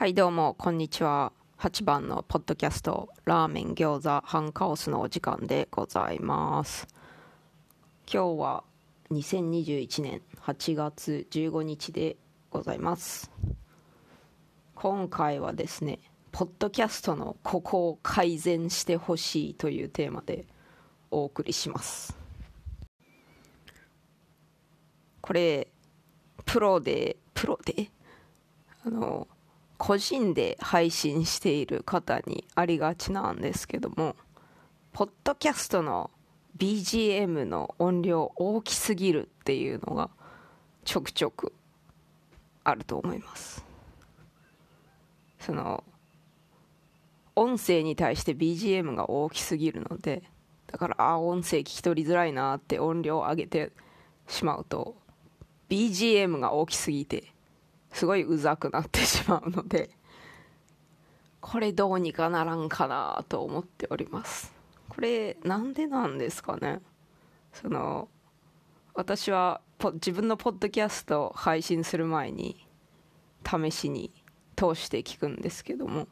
はいどうもこんにちは。8番のポッドキャストラーメン餃子ハンカオスのお時間でございます。今日は2021年8月15日でございます。今回はですねポッドキャストのここを改善してほしいというテーマでお送りします。これプロでプロで？あの個人で配信している方にありがちなんですけどもポッドキャストの BGM の音量大きすぎるっていうのがちょくちょくあると思います。その音声に対して BGM が大きすぎるのでだからあ音声聞き取りづらいなって音量を上げてしまうと BGM が大きすぎてすごいうざくなってしまうのでこれどうにかならんかなと思っております。これなんでなんですかね。その私は自分のポッドキャスト配信する前に試しに通して聞くんですけども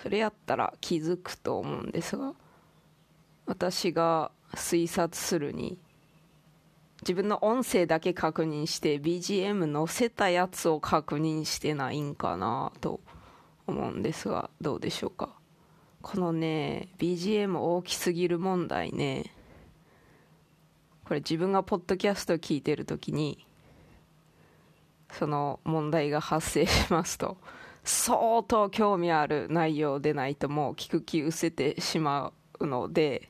それやったら気づくと思うんですが私が推察するに自分の音声だけ確認して BGM 載せたやつを確認してないんかなと思うんですがどうでしょうか。このね BGM 大きすぎる問題ね。これ自分がポッドキャスト聞いてる時にその問題が発生しますと相当興味ある内容でないともう聞く気失せてしまうので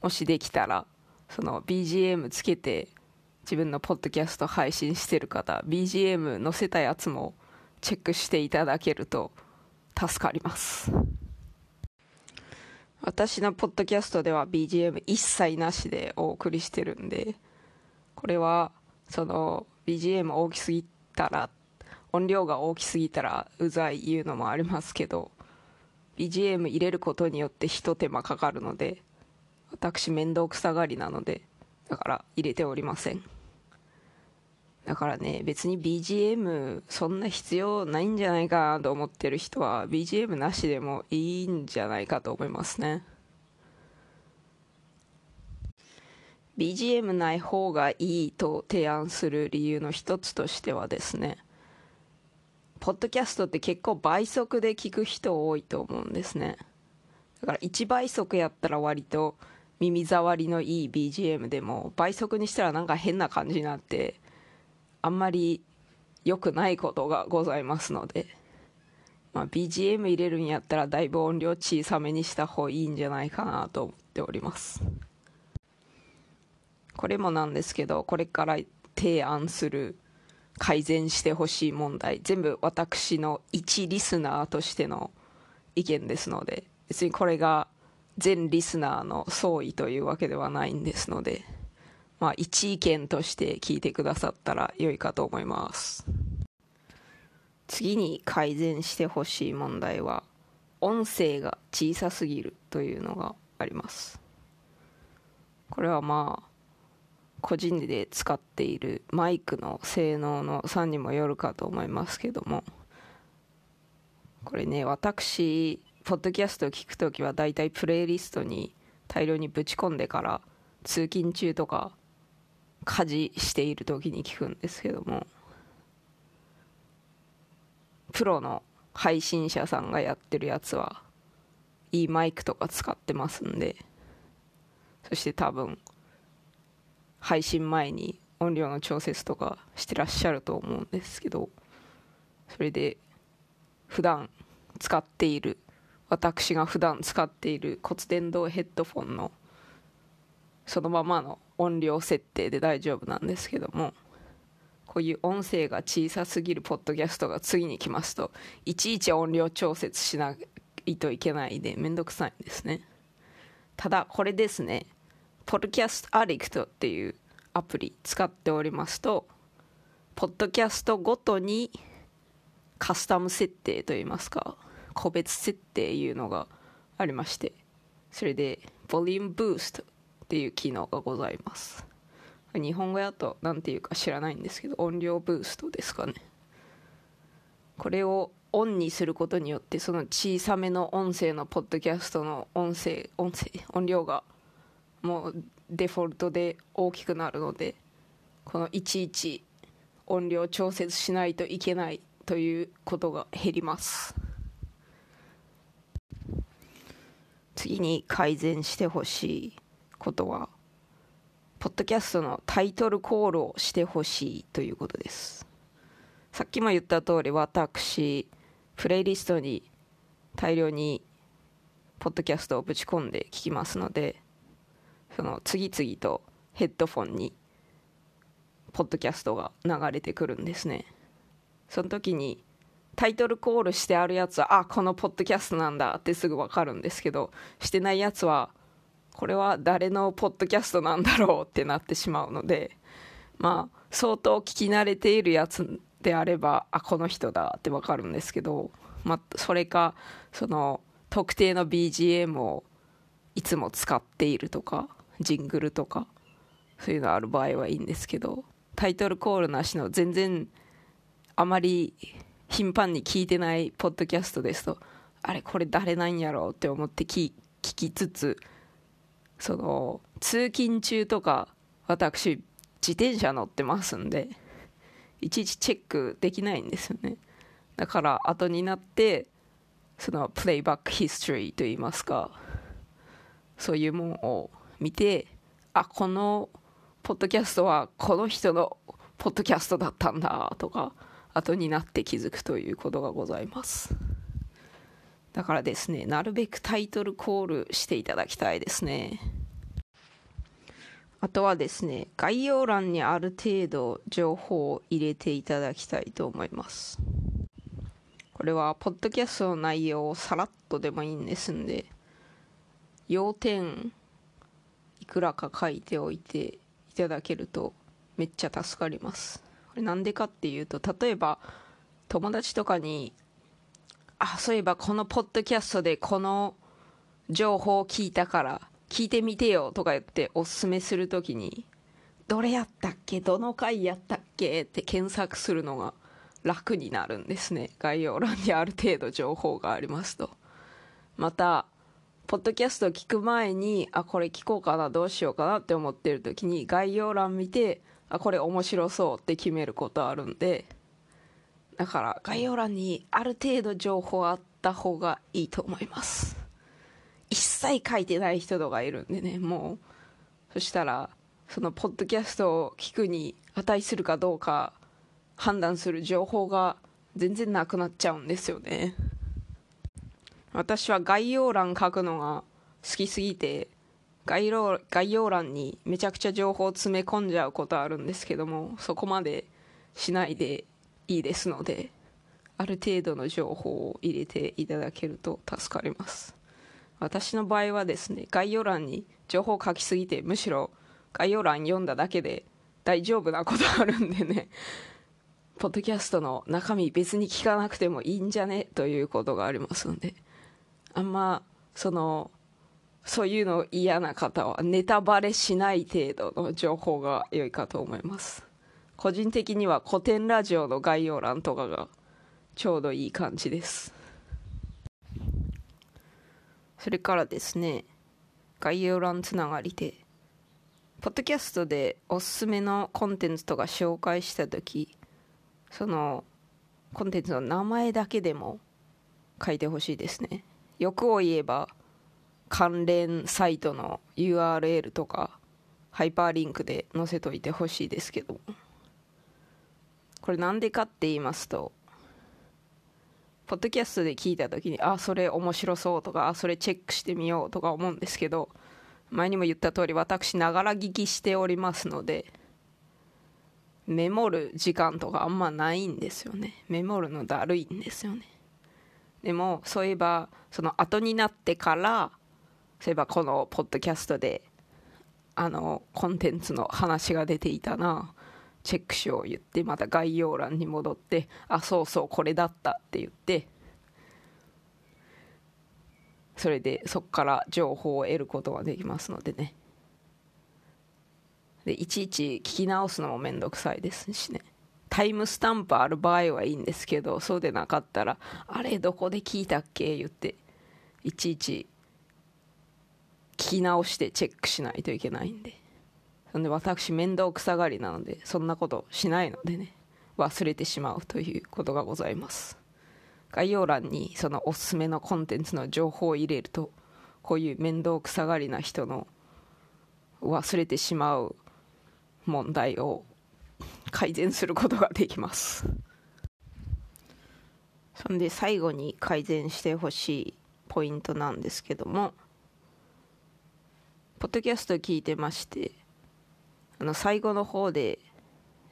もしできたらその BGM つけて自分のポッドキャスト配信してる方 BGM 載せたやつもチェックしていただけると助かります。私のポッドキャストでは BGM 一切なしでお送りしてるんでこれはその BGM 大きすぎたら音量が大きすぎたらうざい言うのもありますけど BGM 入れることによってひと手間かかるので私面倒くさがりなのでだから入れておりません。だからね別に BGM そんな必要ないんじゃないかなと思ってる人は BGM なしでもいいんじゃないかと思いますね。BGM ない方がいいと提案する理由の一つとしてはですねポッドキャストって結構倍速で聞く人多いと思うんですね。だから1倍速やったら割と耳障りのいい BGM でも倍速にしたらなんか変な感じになってあんまり良くないことがございますので、まあ、BGM 入れるんやったらだいぶ音量小さめにした方がいいんじゃないかなと思っております。これもなんですけどこれから提案する改善してほしい問題全部私の一リスナーとしての意見ですので別にこれが全リスナーの総意というわけではないんですので、まあ、一意見として聞いてくださったら良いかと思います。次に改善してほしい問題は音声が小さすぎるというのがあります。これはまあ個人で使っているマイクの性能の差にもよるかと思いますけどもこれね私ポッドキャストを聞くときは大体プレイリストに大量にぶち込んでから通勤中とか家事している時に聞くんですけどもプロの配信者さんがやってるやつはいいマイクとか使ってますんでそして多分配信前に音量の調節とかしてらっしゃると思うんですけどそれで普段使っている私が普段使っている骨伝導ヘッドフォンのそのままの音量設定で大丈夫なんですけどもこういう音声が小さすぎるポッドキャストが次に来ますといちいち音量調節しないといけないでめんどくさいんですね。ただこれですねポッドキャストアディクトっていうアプリ使っておりますとポッドキャストごとにカスタム設定といいますか個別設定いうのがありましてそれでボリュームブーストっていう機能がございます。日本語やと何ていうか知らないんですけど音量ブーストですかね。これをオンにすることによってその小さめの音声のポッドキャストの音声音声音量がもうデフォルトで大きくなるのでこのいちいち音量調節しないといけないということが減ります。次に改善してほしいことはポッドキャストのタイトルコールをしてほしいということです。さっきも言った通り私プレイリストに大量にポッドキャストをぶち込んで聞きますのでその次々とヘッドフォンにポッドキャストが流れてくるんですね。その時にタイトルコールしてあるやつはあこのポッドキャストなんだってすぐ分かるんですけどしてないやつはこれは誰のポッドキャストなんだろうってなってしまうのでまあ相当聞き慣れているやつであればあこの人だって分かるんですけど、まあ、それかその特定の BGM をいつも使っているとかジングルとかそういうのある場合はいいんですけどタイトルコールなしの全然あまり頻繁に聞いてないポッドキャストですとあれこれ誰なんやろうって思って聞きつつその通勤中とか私自転車乗ってますんでいちいちチェックできないんですよね。だから後になってそのプレイバックヒストリーといいますかそういうものを見てあこのポッドキャストはこの人のポッドキャストだったんだとか後になって気づくということがございますだからですねなるべくタイトルコールしていただきたいですねあとはですね、概要欄にある程度情報を入れていただきたいと思います。これは、ポッドキャストの内容をさらっとでもいいんですんで、要点いくらか書いておいていただけるとめっちゃ助かります。これなんでかっていうと、例えば友達とかに、あ、そういえばこのポッドキャストでこの情報を聞いたから聞いてみてよとか言っておすすめするときにどれやったっけ？どの回やったっけ？って検索するのが楽になるんですね。概要欄にある程度情報がありますと。またポッドキャストを聞く前にあこれ聞こうかなどうしようかなって思ってる時に概要欄見てあこれ面白そうって決めることあるんで。だから概要欄にある程度情報あった方がいいと思います。一切書いてない人とかいるんでねもう。そしたらそのポッドキャストを聞くに値するかどうか判断する情報が全然なくなっちゃうんですよね。私は概要欄書くのが好きすぎて概要概要欄にめちゃくちゃ情報を詰め込んじゃうことあるんですけどもそこまでしないでいいですのである程度の情報を入れていただけると助かります。私の場合はですね概要欄に情報書きすぎてむしろ概要欄読んだだけで大丈夫なことあるんでねポッドキャストの中身別に聞かなくてもいいんじゃね？ということがありますのであんまそのそういうの嫌な方はネタバレしない程度の情報が良いかと思います。個人的には古典ラジオの概要欄とかがちょうどいい感じです。それからですね概要欄つながりでポッドキャストでおすすめのコンテンツとか紹介した時そのコンテンツの名前だけでも書いてほしいですね。欲を言えば関連サイトの URL とかハイパーリンクで載せといてほしいですけど。これなんでかって言いますとポッドキャストで聞いた時にあそれ面白そうとかあそれチェックしてみようとか思うんですけど前にも言った通り私ながら聞きしておりますのでメモる時間とかあんまないんですよね。メモるのだるいんですよね。でもそういえばその後になってからそういえばこのポッドキャストであのコンテンツの話が出ていたな。チェックしよう言ってまた概要欄に戻ってあそうそうこれだったって言って。それでそこから情報を得ることができますのでね。でいちいち聞き直すのもめんどくさいですしね。タイムスタンプある場合はいいんですけどそうでなかったらあれどこで聞いたっけ言っていちいち聞き直してチェックしないといけないんで。そんで私面倒くさがりなのでそんなことしないのでね。忘れてしまうということがございます。概要欄にそのおすすめのコンテンツの情報を入れるとこういう面倒くさがりな人の忘れてしまう問題を改善することができます。そんで最後に改善してほしいポイントなんですけどもポッドキャスト聞いてましてあの最後の方で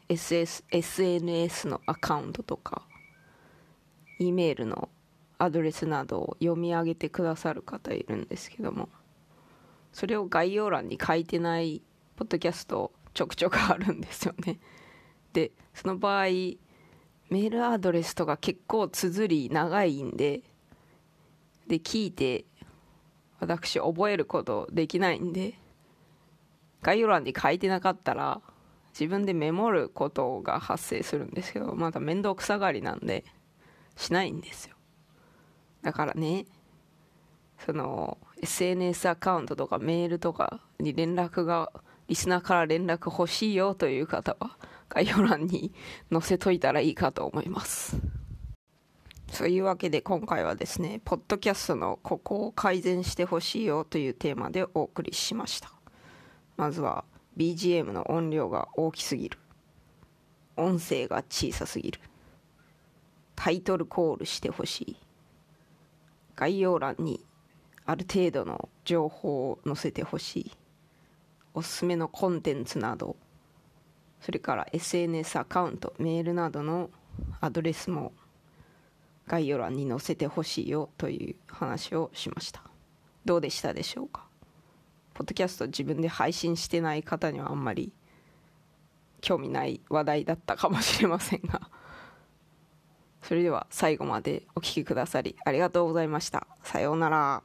SS SNS のアカウントとか E メールのアドレスなどを読み上げてくださる方いるんですけどもそれを概要欄に書いてないポッドキャストちょくちょくあるんですよね。でその場合メールアドレスとか結構綴り長いんでで聞いて私覚えることできないんで。概要欄に書いてなかったら自分でメモることが発生するんですけどまだ面倒くさがりなんでしないんですよ。だからねその SNS アカウントとかメールとかに連絡がリスナーから連絡欲しいよという方は概要欄に載せといたらいいかと思います。そういうわけで今回はですねポッドキャストのここを改善してほしいよというテーマでお送りしました。まずは BGM の音量が大きすぎる。音声が小さすぎる。タイトルコールしてほしい。概要欄にある程度の情報を載せてほしい。おすすめのコンテンツなど。それから SNS アカウントメールなどのアドレスも概要欄に載せてほしいよという話をしました。どうでしたでしょうか？ポッドキャスト自分で配信してない方にはあんまり興味ない話題だったかもしれませんが。それでは最後までお聴きくださりありがとうございました。さようなら。